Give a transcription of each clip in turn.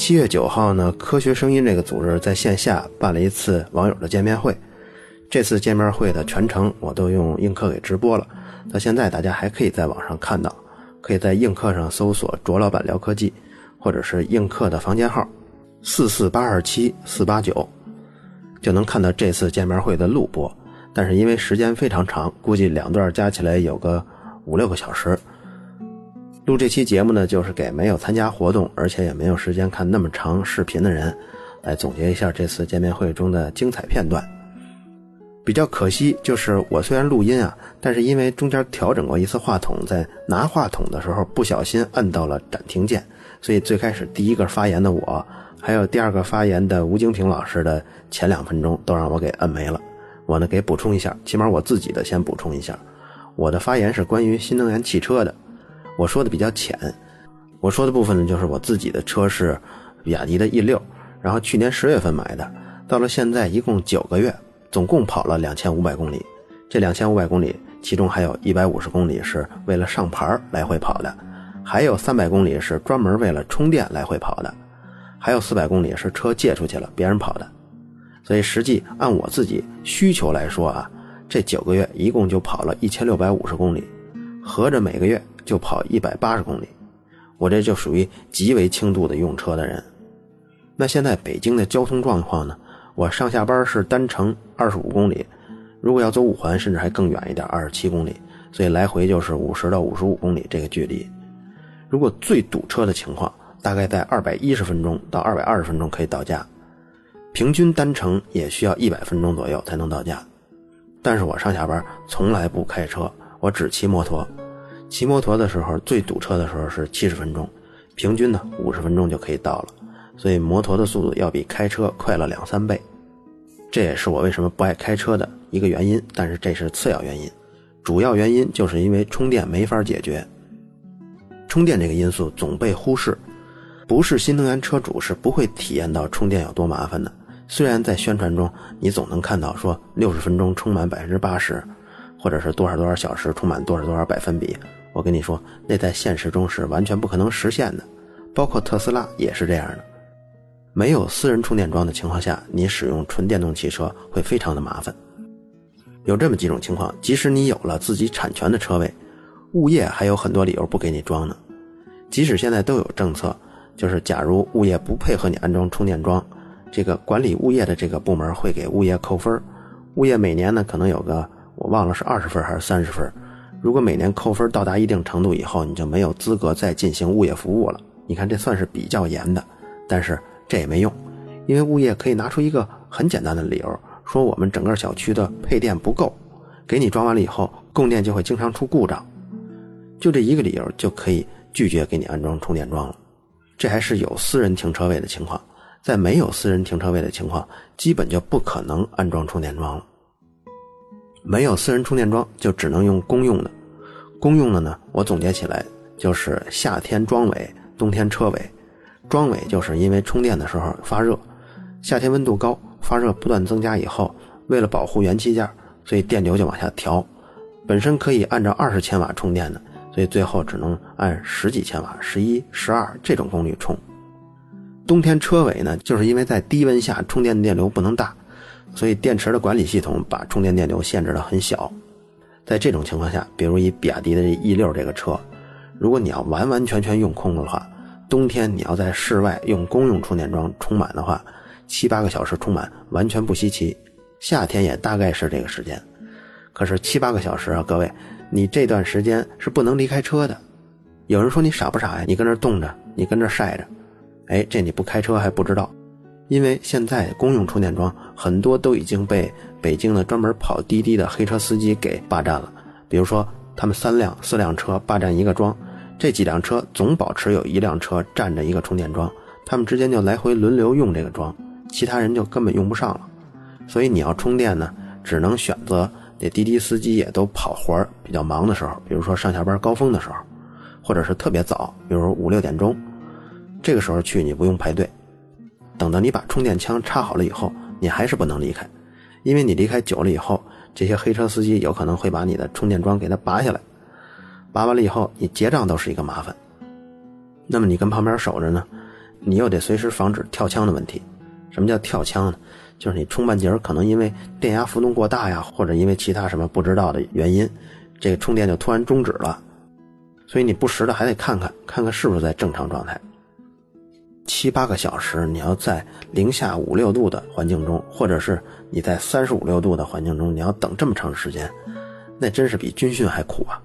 七月九号呢，科学声音这个组织在线下办了一次网友的见面会。这次见面会的全程我都用映客给直播了，到现在大家还可以在网上看到，可以在映客上搜索“卓老板聊科技”，或者是映客的房间号四四八二七四八九，就能看到这次见面会的录播。但是因为时间非常长，估计两段加起来有个五六个小时。录这期节目呢，就是给没有参加活动，而且也没有时间看那么长视频的人，来总结一下这次见面会中的精彩片段。比较可惜就是我虽然录音啊，但是因为中间调整过一次话筒，在拿话筒的时候不小心按到了暂停键，所以最开始第一个发言的我，还有第二个发言的吴京平老师的前两分钟都让我给摁没了。我呢给补充一下，起码我自己的先补充一下，我的发言是关于新能源汽车的。我说的比较浅，我说的部分呢，就是我自己的车是比亚迪的 E 六，然后去年十月份买的，到了现在一共九个月，总共跑了两千五百公里。这两千五百公里，其中还有一百五十公里是为了上牌来回跑的，还有三百公里是专门为了充电来回跑的，还有四百公里是车借出去了别人跑的。所以实际按我自己需求来说啊，这九个月一共就跑了一千六百五十公里，合着每个月。就跑一百八十公里，我这就属于极为轻度的用车的人。那现在北京的交通状况呢？我上下班是单程二十五公里，如果要走五环，甚至还更远一点，二十七公里，所以来回就是五十到五十五公里这个距离。如果最堵车的情况，大概在二百一十分钟到二百二十分钟可以到家，平均单程也需要一百分钟左右才能到家。但是我上下班从来不开车，我只骑摩托。骑摩托的时候，最堵车的时候是七十分钟，平均呢五十分钟就可以到了，所以摩托的速度要比开车快了两三倍，这也是我为什么不爱开车的一个原因。但是这是次要原因，主要原因就是因为充电没法解决，充电这个因素总被忽视，不是新能源车主是不会体验到充电有多麻烦的。虽然在宣传中你总能看到说六十分钟充满百分之八十，或者是多少多少小时充满多少多少百分比。我跟你说，那在现实中是完全不可能实现的，包括特斯拉也是这样的。没有私人充电桩的情况下，你使用纯电动汽车会非常的麻烦。有这么几种情况：即使你有了自己产权的车位，物业还有很多理由不给你装呢。即使现在都有政策，就是假如物业不配合你安装充电桩，这个管理物业的这个部门会给物业扣分。物业每年呢可能有个我忘了是二十分还是三十分。如果每年扣分到达一定程度以后，你就没有资格再进行物业服务了。你看，这算是比较严的，但是这也没用，因为物业可以拿出一个很简单的理由，说我们整个小区的配电不够，给你装完了以后，供电就会经常出故障，就这一个理由就可以拒绝给你安装充电桩了。这还是有私人停车位的情况，在没有私人停车位的情况，基本就不可能安装充电桩了。没有私人充电桩，就只能用公用的。公用的呢，我总结起来就是夏天装尾，冬天车尾。装尾就是因为充电的时候发热，夏天温度高，发热不断增加以后，为了保护元器件，所以电流就往下调。本身可以按照二十千瓦充电的，所以最后只能按十几千瓦、十一、十二这种功率充。冬天车尾呢，就是因为在低温下充电电流不能大。所以电池的管理系统把充电电流限制的很小，在这种情况下，比如以比亚迪的 E 六这个车，如果你要完完全全用空的话，冬天你要在室外用公用充电桩充满的话，七八个小时充满完全不稀奇。夏天也大概是这个时间，可是七八个小时啊，各位，你这段时间是不能离开车的。有人说你傻不傻呀？你跟那冻着，你跟这晒着，哎，这你不开车还不知道。因为现在公用充电桩很多都已经被北京的专门跑滴滴的黑车司机给霸占了。比如说，他们三辆、四辆车霸占一个桩，这几辆车总保持有一辆车占着一个充电桩，他们之间就来回轮流用这个桩，其他人就根本用不上了。所以你要充电呢，只能选择那滴滴司机也都跑活比较忙的时候，比如说上下班高峰的时候，或者是特别早，比如五六点钟，这个时候去你不用排队。等到你把充电枪插好了以后，你还是不能离开，因为你离开久了以后，这些黑车司机有可能会把你的充电桩给它拔下来，拔完了以后，你结账都是一个麻烦。那么你跟旁边守着呢，你又得随时防止跳枪的问题。什么叫跳枪呢？就是你充半截可能因为电压浮动过大呀，或者因为其他什么不知道的原因，这个充电就突然终止了。所以你不时的还得看看，看看是不是在正常状态。七八个小时，你要在零下五六度的环境中，或者是你在三十五六度的环境中，你要等这么长时间，那真是比军训还苦啊！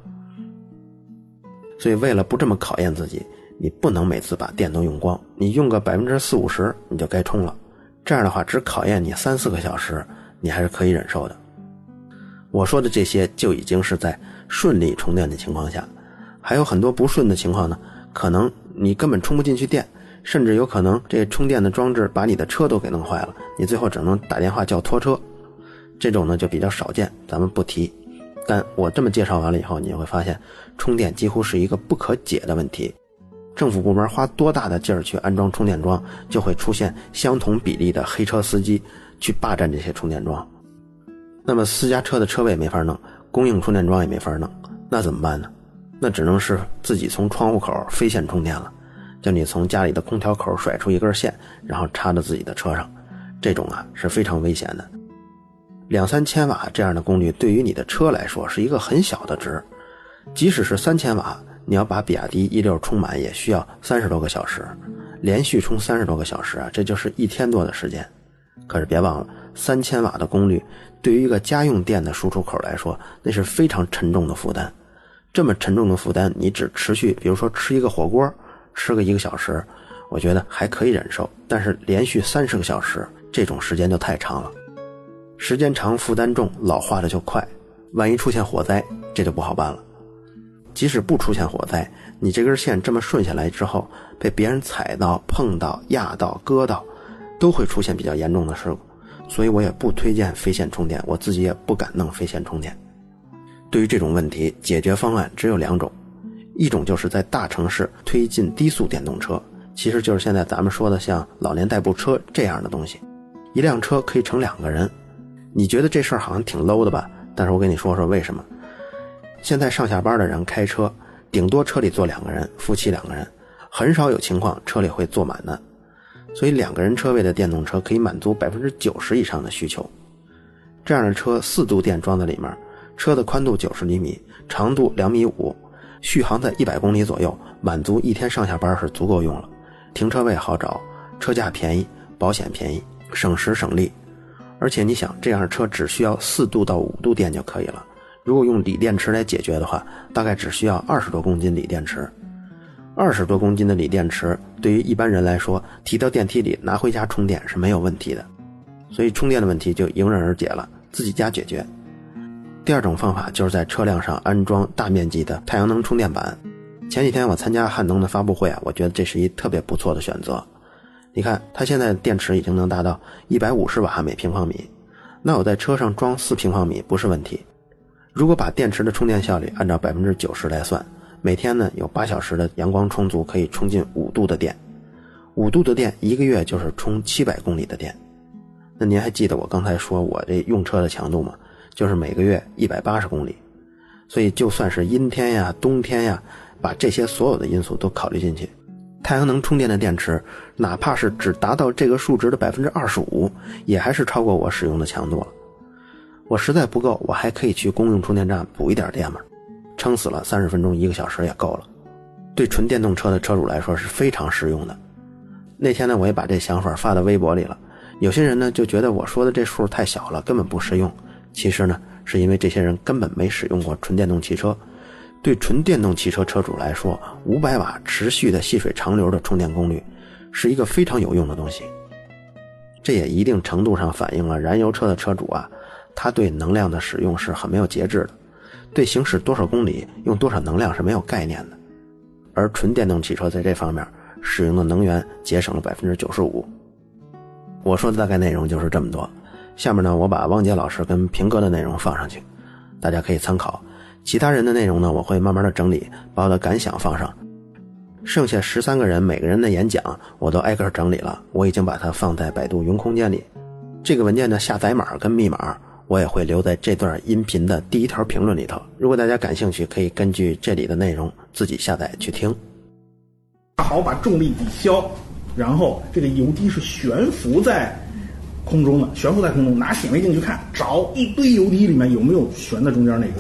所以为了不这么考验自己，你不能每次把电都用光，你用个百分之四五十你就该充了。这样的话，只考验你三四个小时，你还是可以忍受的。我说的这些就已经是在顺利充电的情况下，还有很多不顺的情况呢，可能你根本充不进去电。甚至有可能这充电的装置把你的车都给弄坏了，你最后只能打电话叫拖车。这种呢就比较少见，咱们不提。但我这么介绍完了以后，你会发现充电几乎是一个不可解的问题。政府部门花多大的劲儿去安装充电桩，就会出现相同比例的黑车司机去霸占这些充电桩。那么私家车的车位没法弄，供应充电桩也没法弄，那怎么办呢？那只能是自己从窗户口飞线充电了。叫你从家里的空调口甩出一根线，然后插到自己的车上，这种啊是非常危险的。两三千瓦这样的功率对于你的车来说是一个很小的值，即使是三千瓦，你要把比亚迪 E 六充满也需要三十多个小时，连续充三十多个小时啊，这就是一天多的时间。可是别忘了，三千瓦的功率对于一个家用电的输出口来说，那是非常沉重的负担。这么沉重的负担，你只持续，比如说吃一个火锅。吃个一个小时，我觉得还可以忍受，但是连续三十个小时，这种时间就太长了。时间长，负担重，老化的就快。万一出现火灾，这就不好办了。即使不出现火灾，你这根线这么顺下来之后，被别人踩到、碰到、压到、割到，都会出现比较严重的事故。所以我也不推荐飞线充电，我自己也不敢弄飞线充电。对于这种问题，解决方案只有两种。一种就是在大城市推进低速电动车，其实就是现在咱们说的像老年代步车这样的东西，一辆车可以乘两个人。你觉得这事儿好像挺 low 的吧？但是我跟你说说为什么。现在上下班的人开车，顶多车里坐两个人，夫妻两个人，很少有情况车里会坐满的。所以两个人车位的电动车可以满足百分之九十以上的需求。这样的车四度电装在里面，车的宽度九十厘米，长度两米五。续航在一百公里左右，满足一天上下班是足够用了。停车位好找，车价便宜，保险便宜，省时省力。而且你想，这样的车只需要四度到五度电就可以了。如果用锂电池来解决的话，大概只需要二十多公斤锂电池。二十多公斤的锂电池，对于一般人来说，提到电梯里拿回家充电是没有问题的。所以充电的问题就迎刃而解了，自己家解决。第二种方法就是在车辆上安装大面积的太阳能充电板。前几天我参加汉能的发布会啊，我觉得这是一特别不错的选择。你看，它现在电池已经能达到一百五十瓦每平方米，那我在车上装四平方米不是问题。如果把电池的充电效率按照百分之九十来算，每天呢有八小时的阳光充足，可以充进五度的电。五度的电一个月就是充七百公里的电。那您还记得我刚才说我这用车的强度吗？就是每个月一百八十公里，所以就算是阴天呀、冬天呀，把这些所有的因素都考虑进去，太阳能充电的电池，哪怕是只达到这个数值的百分之二十五，也还是超过我使用的强度了。我实在不够，我还可以去公用充电站补一点电嘛，撑死了三十分钟、一个小时也够了。对纯电动车的车主来说是非常实用的。那天呢，我也把这想法发到微博里了，有些人呢就觉得我说的这数太小了，根本不实用。其实呢，是因为这些人根本没使用过纯电动汽车。对纯电动汽车车主来说，五百瓦持续的细水长流的充电功率，是一个非常有用的东西。这也一定程度上反映了燃油车的车主啊，他对能量的使用是很没有节制的，对行驶多少公里用多少能量是没有概念的。而纯电动汽车在这方面使用的能源节省了百分之九十五。我说的大概内容就是这么多。下面呢，我把汪杰老师跟平哥的内容放上去，大家可以参考。其他人的内容呢，我会慢慢的整理，把我的感想放上。剩下十三个人每个人的演讲，我都挨个整理了，我已经把它放在百度云空间里。这个文件的下载码跟密码，我也会留在这段音频的第一条评论里头。如果大家感兴趣，可以根据这里的内容自己下载去听。好，把重力抵消。然后这个油滴是悬浮在空中的，悬浮在空中，拿显微镜去看，找一堆油滴里面有没有悬在中间那个，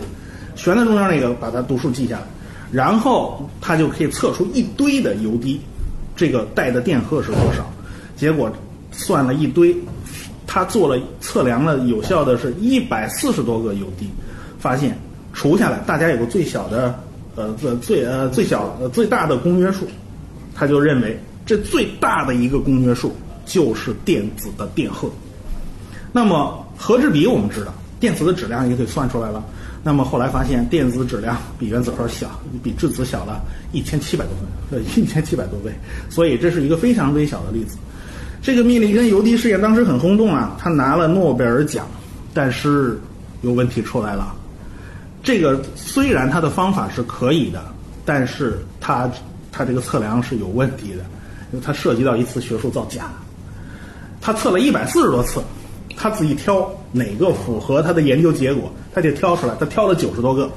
悬在中间那个把它读数记下来，然后他就可以测出一堆的油滴，这个带的电荷是多少？结果算了一堆，他做了测量了有效的是一百四十多个油滴，发现除下来大家有个最小的呃最最呃最小呃最大的公约数，他就认为这最大的一个公约数就是电子的电荷。那么核质比我们知道，电子的质量也给算出来了。那么后来发现电子质量比原子核小，比质子小了一千七百多分，呃一千七百多倍。所以这是一个非常微小的粒子。这个密立根油滴试验当时很轰动啊，他拿了诺贝尔奖，但是有问题出来了。这个虽然它的方法是可以的，但是它它这个测量是有问题的，因为它涉及到一次学术造假。他测了一百四十多次，他自己挑哪个符合他的研究结果，他就挑出来，他挑了九十多个，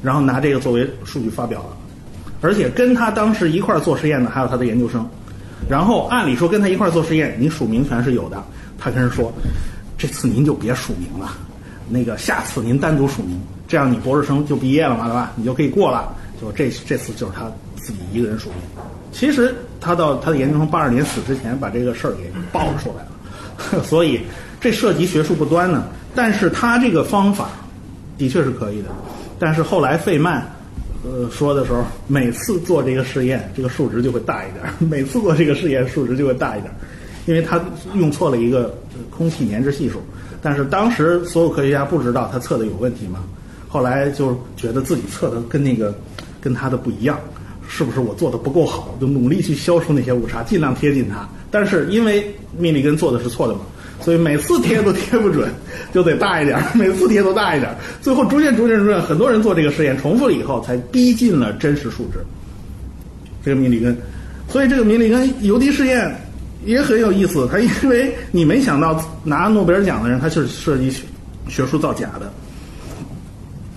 然后拿这个作为数据发表了。而且跟他当时一块儿做实验的还有他的研究生。然后按理说跟他一块儿做实验，你署名权是有的。他跟人说，这次您就别署名了，那个下次您单独署名，这样你博士生就毕业了嘛，对吧？你就可以过了。就这这次就是他自己一个人署名。其实他到他的研究生八二年死之前，把这个事儿给爆出来了。所以这涉及学术不端呢。但是他这个方法的确是可以的。但是后来费曼。呃，说的时候，每次做这个试验，这个数值就会大一点；每次做这个试验，数值就会大一点，因为他用错了一个空气粘滞系数。但是当时所有科学家不知道他测的有问题嘛，后来就觉得自己测的跟那个跟他的不一样，是不是我做的不够好？就努力去消除那些误差，尽量贴近它。但是因为密里根做的是错的嘛。所以每次贴都贴不准，就得大一点，每次贴都大一点，最后逐渐逐渐逐渐，很多人做这个实验，重复了以后，才逼近了真实数值。这个密里根，所以这个密里根油滴试验也很有意思。他因为你没想到拿诺贝尔奖的人，他就是涉及学术造假的。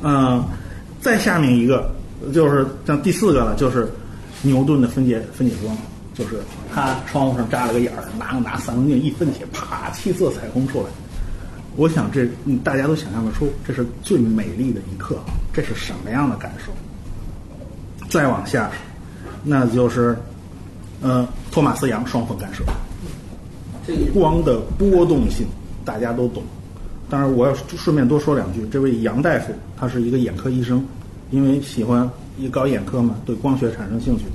嗯，再下面一个就是像第四个了，就是牛顿的分解分解光。就是他窗户上扎了个眼儿，拿拿三棱镜一分解，啪，七色彩虹出来。我想这大家都想象得出，这是最美丽的一刻，这是什么样的感受？再往下，那就是，呃，托马斯杨双缝干涉。这个光的波动性大家都懂。当然，我要顺便多说两句，这位杨大夫他是一个眼科医生，因为喜欢一搞眼科嘛，对光学产生兴趣。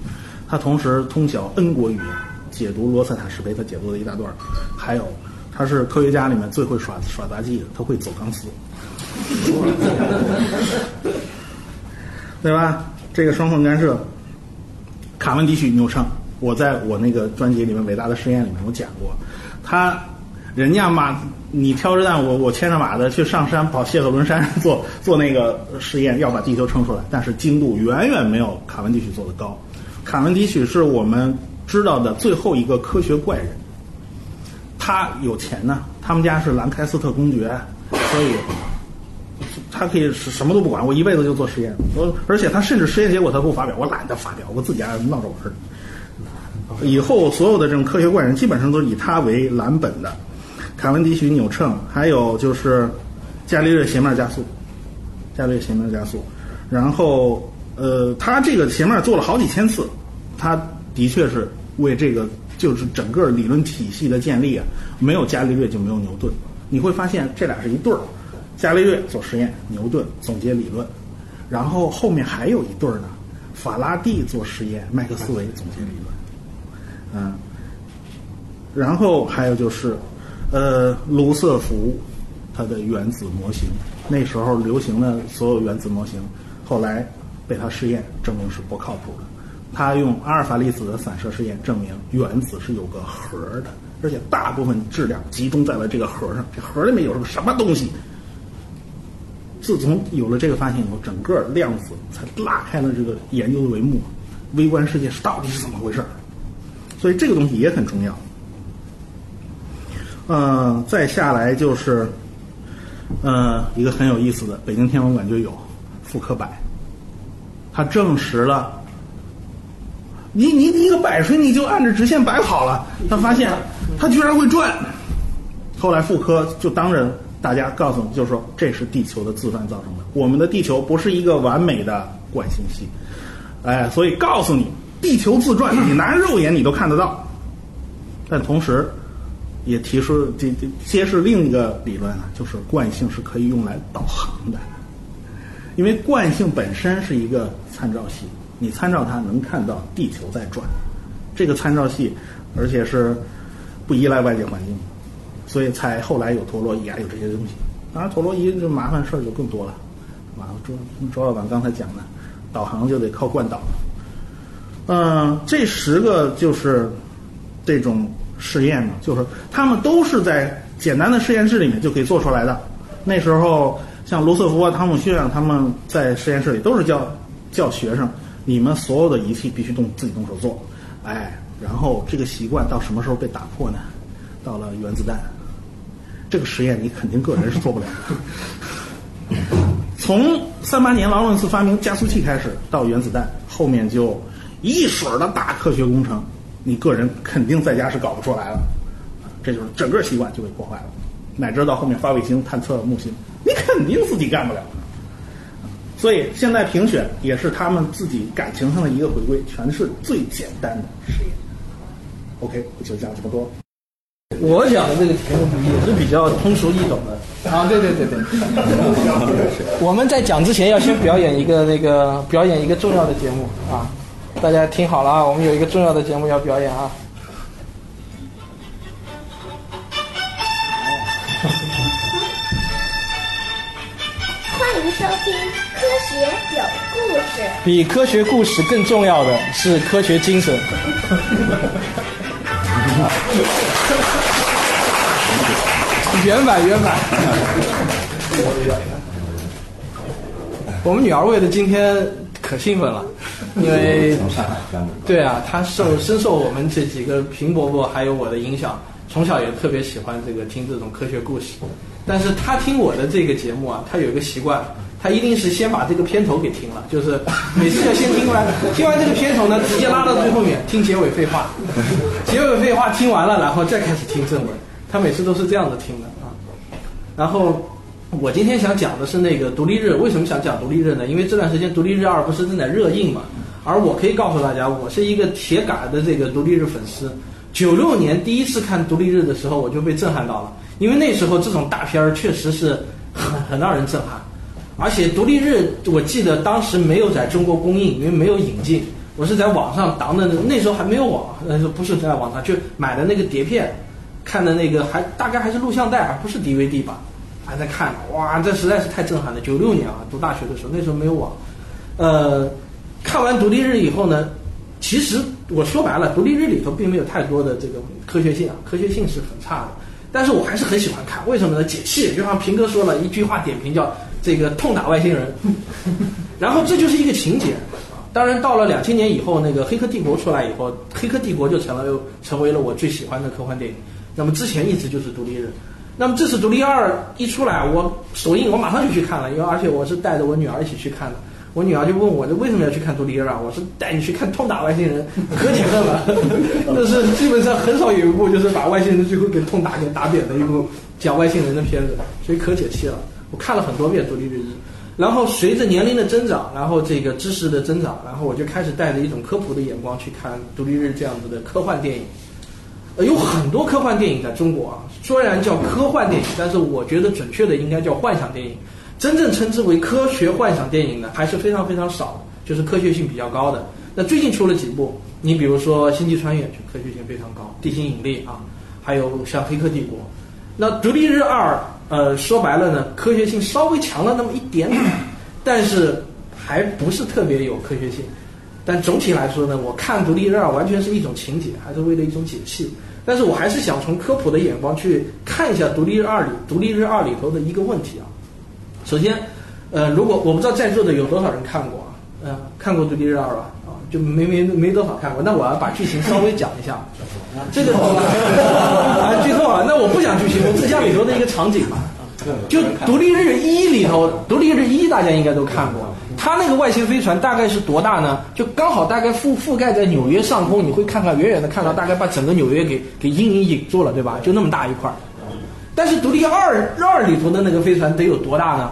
他同时通晓 N 国语言，解读罗塞塔石碑，他解读了一大段还有，他是科学家里面最会耍耍杂技的，他会走钢丝，对吧？这个双缝干涉，卡文迪许牛称，我在我那个专辑里面《伟大的实验》里面我讲过，他人家马你挑着担，我我牵着马的去上山跑谢赫伦山做 做那个实验，要把地球撑出来，但是精度远远没有卡文迪许做的高。卡文迪许是我们知道的最后一个科学怪人。他有钱呢，他们家是兰开斯特公爵，所以他可以什么都不管，我一辈子就做实验。我而且他甚至实验结果他不发表，我懒得发表，我自己爱闹着玩儿。以后所有的这种科学怪人基本上都是以他为蓝本的。卡文迪许扭秤，还有就是伽利略斜面加速，伽利略斜面加速，然后。呃，他这个斜面做了好几千次，他的确是为这个就是整个理论体系的建立啊，没有伽利略就没有牛顿。你会发现这俩是一对儿，伽利略做实验，牛顿总结理论，然后后面还有一对儿呢，法拉第做实验，麦克斯韦总结理论，嗯，然后还有就是，呃，卢瑟福他的原子模型，那时候流行的所有原子模型，后来。被他试验证明是不靠谱的。他用阿尔法粒子的散射试验证明原子是有个核的，而且大部分质量集中在了这个核上。这核里面有个什么东西？自从有了这个发现以后，整个量子才拉开了这个研究的帷幕。微观世界到底是怎么回事？所以这个东西也很重要。嗯，再下来就是，嗯，一个很有意思的，北京天文馆就有复刻版。他证实了你你一个摆锤你就按着直线摆好了，他发现它居然会转。后来妇科就当着大家告诉你，就是说这是地球的自转造成的。我们的地球不是一个完美的惯性系，哎，所以告诉你，地球自转，你拿肉眼你都看得到。但同时，也提出这这揭示另一个理论啊，就是惯性是可以用来导航的，因为惯性本身是一个参照系，你参照它能看到地球在转，这个参照系，而且是不依赖外界环境。所以才后来有陀螺仪啊，有这些东西。当然，陀螺仪就麻烦事儿就更多了。啊，周周老板刚才讲的，导航就得靠惯导。嗯，这十个就是这种试验呢，就是他们都是在简单的实验室里面就可以做出来的。那时候，像罗瑟福啊、汤姆逊啊，他们在实验室里都是叫叫学生，你们所有的仪器必须动自己动手做。哎，然后这个习惯到什么时候被打破呢？到了原子弹。这个实验你肯定个人是做不了的。从三八年劳伦斯发明加速器开始，到原子弹，后面就一水儿的大科学工程，你个人肯定在家是搞不出来了。这就是整个习惯就被破坏了，乃至到后面发卫星探测木星，你肯定自己干不了。所以现在评选也是他们自己感情上的一个回归，全是最简单的实验。OK，我就讲这么多。我讲的这个题目也是比较通俗易懂的啊，对对对对。我们在讲之前要先表演一个那个表演一个重要的节目啊，大家听好了啊，我们有一个重要的节目要表演啊。欢迎收听《科学有故事》。比科学故事更重要的是科学精神。原版原版。我们女儿为了今天可兴奋了，因为对啊，他受深受我们这几个平伯伯还有我的影响，从小也特别喜欢这个听这种科学故事。但是他听我的这个节目啊，他有一个习惯，他一定是先把这个片头给听了，就是每次要先听完，听完这个片头呢，直接拉到最后面听结尾废话，结尾废话听完了，然后再开始听正文。他每次都是这样子听的啊。然后我今天想讲的是那个独立日，为什么想讲独立日呢？因为这段时间独立日二不是正在热映嘛，而我可以告诉大家，我是一个铁杆的这个独立日粉丝。九六年第一次看独立日的时候，我就被震撼到了，因为那时候这种大片儿确实是很很让人震撼。而且独立日，我记得当时没有在中国公映，因为没有引进，我是在网上当的，那时候还没有网，呃，不是在网上就买的那个碟片，看的那个还大概还是录像带，还不是 DVD 吧。还在看，哇，这实在是太震撼了！九六年啊，读大学的时候，那时候没有网。呃，看完独立日以后呢，其实我说白了，独立日里头并没有太多的这个科学性啊，科学性是很差的。但是我还是很喜欢看，为什么呢？解气，就像平哥说了一句话点评叫“这个痛打外星人”，然后这就是一个情节。当然，到了两千年以后，那个《黑客帝国》出来以后，《黑客帝国》就成了成为了我最喜欢的科幻电影。那么之前一直就是独立日。那么这次《独立二》一出来，我首映我马上就去看了，因为而且我是带着我女儿一起去看的。我女儿就问我，这为什么要去看《独立二》啊？我说带你去看痛打外星人，可解恨了。那是基本上很少有一部就是把外星人最后给痛打给打扁的一部讲外星人的片子，所以可解气了。我看了很多遍《独立日一》，然后随着年龄的增长，然后这个知识的增长，然后我就开始带着一种科普的眼光去看《独立日》这样子的科幻电影。呃，有很多科幻电影在中国啊，虽然叫科幻电影，但是我觉得准确的应该叫幻想电影。真正称之为科学幻想电影呢，还是非常非常少的，就是科学性比较高的。那最近出了几部，你比如说《星际穿越》，就科学性非常高，《地心引力》啊，还有像《黑客帝国》。那《独立日二》呃，说白了呢，科学性稍微强了那么一点点，但是还不是特别有科学性。但总体来说呢，我看《独立日二》完全是一种情节，还是为了一种解气。但是我还是想从科普的眼光去看一下《独立日二》里《独立日二》里头的一个问题啊。首先，呃，如果我不知道在座的有多少人看过啊，嗯，看过《独立日二》吧？啊，就没没没多少看过。那我要把剧情稍微讲一下。这个 啊，剧透啊！那我不讲剧情，我只讲里头的一个场景嘛。就《独立日一》里头，《独立日一》大家应该都看过，它那个外星飞船大概是多大呢？就刚好大概覆覆盖在纽约上空，你会看看远远的看到，大概把整个纽约给给阴影隐住了，对吧？就那么大一块儿。但是《独立二二》里头的那个飞船得有多大呢？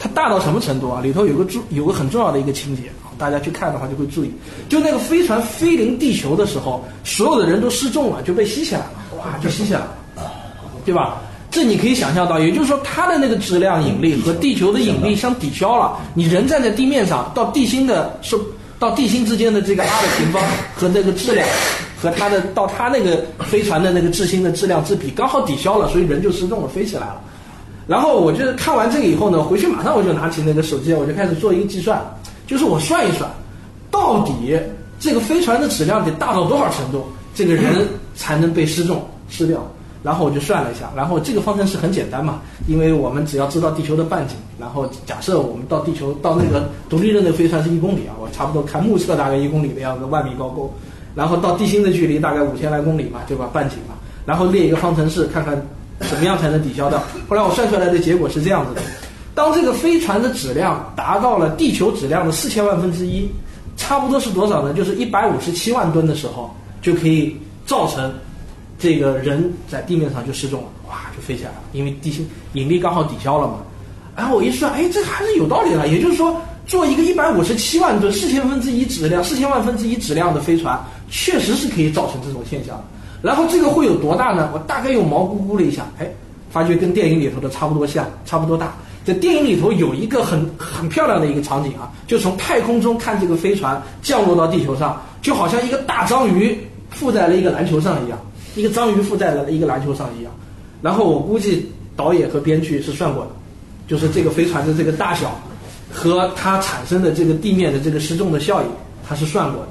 它大到什么程度啊？里头有个重有个很重要的一个情节，大家去看的话就会注意，就那个飞船飞临地球的时候，所有的人都失重了，就被吸起来了，哇，就吸起来了，对吧？这你可以想象到，也就是说，它的那个质量引力和地球的引力相抵消了。你人站在地面上，到地心的是到地心之间的这个 r 的平方和那个质量，和它的到它那个飞船的那个质心的质量之比刚好抵消了，所以人就失重了，飞起来了。然后我就是看完这个以后呢，回去马上我就拿起那个手机，我就开始做一个计算，就是我算一算，到底这个飞船的质量得大到多少程度，这个人才能被失重失掉。然后我就算了一下，然后这个方程式很简单嘛，因为我们只要知道地球的半径，然后假设我们到地球到那个独立日的飞船是一公里啊，我差不多看目测大概一公里的样子，万米高空，然后到地心的距离大概五千来公里嘛，对吧？半径嘛，然后列一个方程式，看看怎么样才能抵消掉。后来我算出来的结果是这样子的：当这个飞船的质量达到了地球质量的四千万分之一，差不多是多少呢？就是一百五十七万吨的时候，就可以造成。这个人在地面上就失重了，哇，就飞起来了，因为地心引力刚好抵消了嘛。然后我一算，哎，这还是有道理的。也就是说，做一个一百五十七万吨、四千分之一质量、四千万分之一质量的飞船，确实是可以造成这种现象。然后这个会有多大呢？我大概用毛估估了一下，哎，发觉跟电影里头的差不多像，差不多大。在电影里头有一个很很漂亮的一个场景啊，就从太空中看这个飞船降落到地球上，就好像一个大章鱼附在了一个篮球上一样。一个章鱼附在了一个篮球上一样，然后我估计导演和编剧是算过的，就是这个飞船的这个大小和它产生的这个地面的这个失重的效应，它是算过的。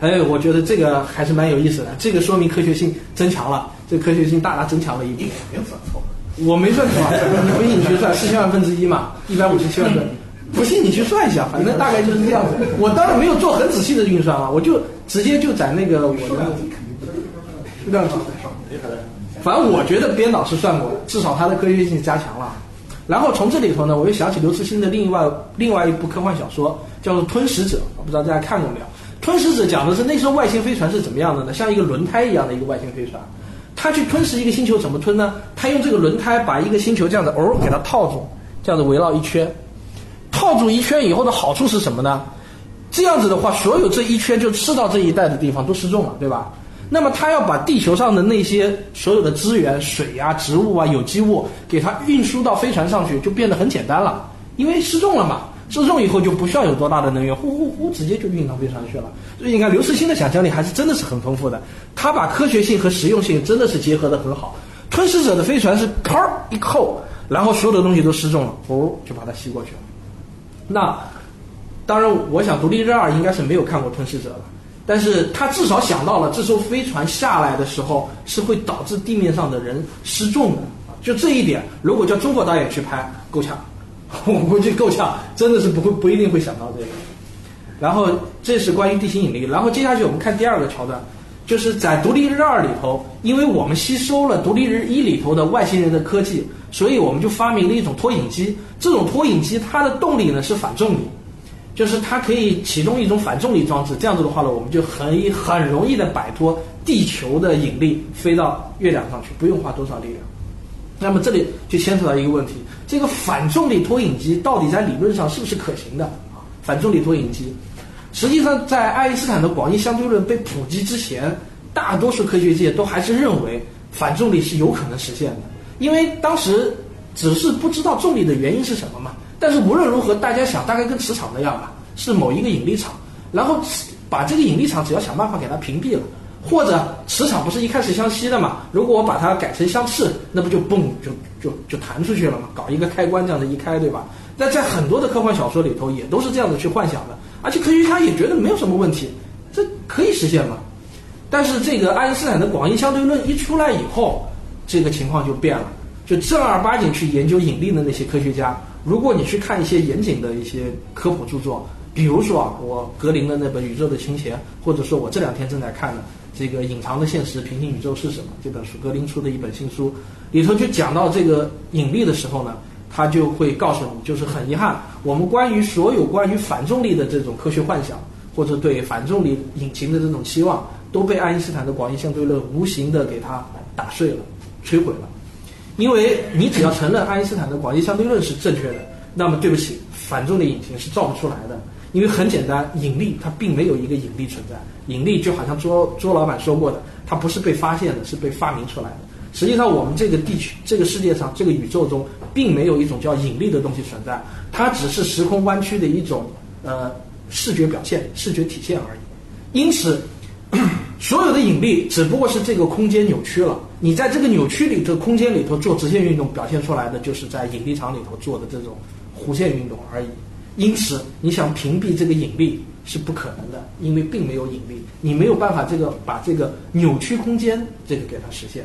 哎，我觉得这个还是蛮有意思的，这个说明科学性增强了，这科学性大大增强了一点。没有算错，我没算错，你不信你去算四千万分之一嘛，一百五十七万吨，不信你去算一下，反正大概就是这样子。我当然没有做很仔细的运算啊，我就直接就在那个我的。量子，反正我觉得编导是算过的，至少它的科学性加强了。然后从这里头呢，我又想起刘慈欣的另外另外一部科幻小说，叫做《吞食者》，不知道大家看过没有？《吞食者》讲的是那艘外星飞船是怎么样的呢？像一个轮胎一样的一个外星飞船，它去吞食一个星球怎么吞呢？它用这个轮胎把一个星球这样子哦给它套住，这样子围绕一圈，套住一圈以后的好处是什么呢？这样子的话，所有这一圈就吃到这一带的地方都失重了，对吧？那么他要把地球上的那些所有的资源，水呀、植物啊、有机物，给它运输到飞船上去，就变得很简单了。因为失重了嘛，失重以后就不需要有多大的能源，呼呼呼，直接就运到飞船去了。所以你看，刘慈欣的想象力还是真的是很丰富的。他把科学性和实用性真的是结合的很好。吞噬者的飞船是啪一扣，然后所有的东西都失重了，哦，就把它吸过去了。那当然，我想独立日二应该是没有看过吞噬者的。但是他至少想到了，这艘飞船下来的时候是会导致地面上的人失重的。就这一点，如果叫中国导演去拍，够呛，我估计够呛，真的是不会不一定会想到这个。然后这是关于地心引力。然后接下去我们看第二个桥段，就是在《独立日二》里头，因为我们吸收了《独立日一》里头的外星人的科技，所以我们就发明了一种拖引机。这种拖引机它的动力呢是反重力。就是它可以启动一种反重力装置，这样子的话呢，我们就很很容易的摆脱地球的引力，飞到月亮上去，不用花多少力量。那么这里就牵扯到一个问题：这个反重力拖引机到底在理论上是不是可行的？反重力拖引机，实际上在爱因斯坦的广义相对论被普及之前，大多数科学界都还是认为反重力是有可能实现的，因为当时只是不知道重力的原因是什么嘛。但是无论如何，大家想大概跟磁场那样吧，是某一个引力场，然后把这个引力场只要想办法给它屏蔽了，或者磁场不是一开始相吸的嘛？如果我把它改成相斥，那不就嘣就就就弹出去了嘛？搞一个开关这样的一开，对吧？那在很多的科幻小说里头也都是这样子去幻想的，而且科学家也觉得没有什么问题，这可以实现嘛？但是这个爱因斯坦的广义相对论一出来以后，这个情况就变了，就正儿八经去研究引力的那些科学家。如果你去看一些严谨的一些科普著作，比如说啊，我格林的那本《宇宙的倾斜》，或者说我这两天正在看的这个《隐藏的现实：平行宇宙是什么》这本书，格林出的一本新书，里头就讲到这个引力的时候呢，他就会告诉你，就是很遗憾，我们关于所有关于反重力的这种科学幻想，或者对反重力引擎的这种期望，都被爱因斯坦的广义相对论无形的给它打碎了、摧毁了。因为你只要承认爱因斯坦的广义相对论是正确的，那么对不起，反重力引擎是造不出来的。因为很简单，引力它并没有一个引力存在，引力就好像周周老板说过的，它不是被发现的，是被发明出来的。实际上，我们这个地区、这个世界上、这个宇宙中，并没有一种叫引力的东西存在，它只是时空弯曲的一种呃视觉表现、视觉体现而已。因此，所有的引力只不过是这个空间扭曲了。你在这个扭曲里头空间里头做直线运动，表现出来的就是在引力场里头做的这种弧线运动而已。因此，你想屏蔽这个引力是不可能的，因为并没有引力，你没有办法这个把这个扭曲空间这个给它实现。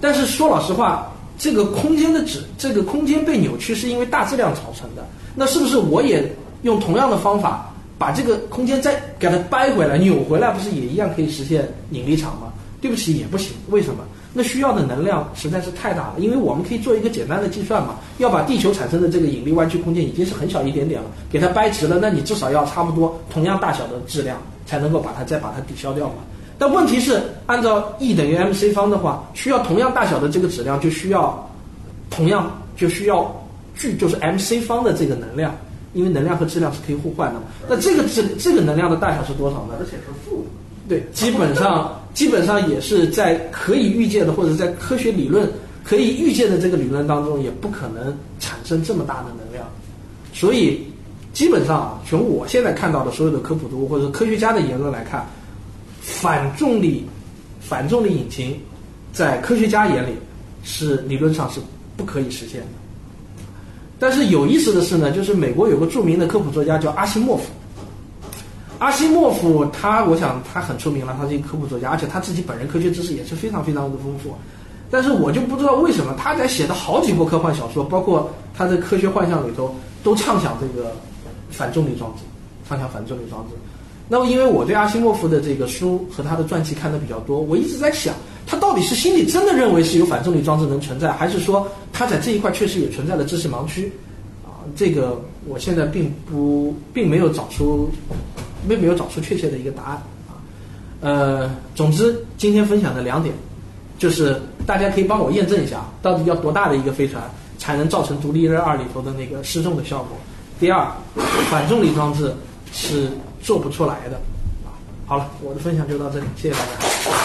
但是说老实话，这个空间的指这个空间被扭曲是因为大质量造成的，那是不是我也用同样的方法把这个空间再给它掰回来、扭回来，不是也一样可以实现引力场吗？对不起，也不行。为什么？那需要的能量实在是太大了。因为我们可以做一个简单的计算嘛，要把地球产生的这个引力弯曲空间已经是很小一点点了，给它掰直了，那你至少要差不多同样大小的质量才能够把它再把它抵消掉嘛。但问题是，按照 E 等于 mc 方的话，需要同样大小的这个质量，就需要同样就需要距就是 mc 方的这个能量，因为能量和质量是可以互换的嘛。那这个质这个能量的大小是多少呢？而且是负的。对，基本上基本上也是在可以预见的或者在科学理论可以预见的这个理论当中，也不可能产生这么大的能量。所以基本上啊，从我现在看到的所有的科普读物或者科学家的言论来看，反重力反重力引擎在科学家眼里是理论上是不可以实现的。但是有意思的是呢，就是美国有个著名的科普作家叫阿西莫夫。阿西莫夫他，我想他很出名了，他是一个科普作家，而且他自己本人科学知识也是非常非常的丰富。但是我就不知道为什么他在写的好几部科幻小说，包括他的科学幻象里头，都畅想这个反重力装置，畅想反重力装置。那么因为我对阿西莫夫的这个书和他的传记看的比较多，我一直在想，他到底是心里真的认为是有反重力装置能存在，还是说他在这一块确实也存在了知识盲区？啊，这个我现在并不并没有找出。并没有找出确切的一个答案啊，呃，总之今天分享的两点，就是大家可以帮我验证一下，到底要多大的一个飞船才能造成独立日二里头的那个失重的效果？第二，反重力装置是做不出来的啊。好了，我的分享就到这里，谢谢大家。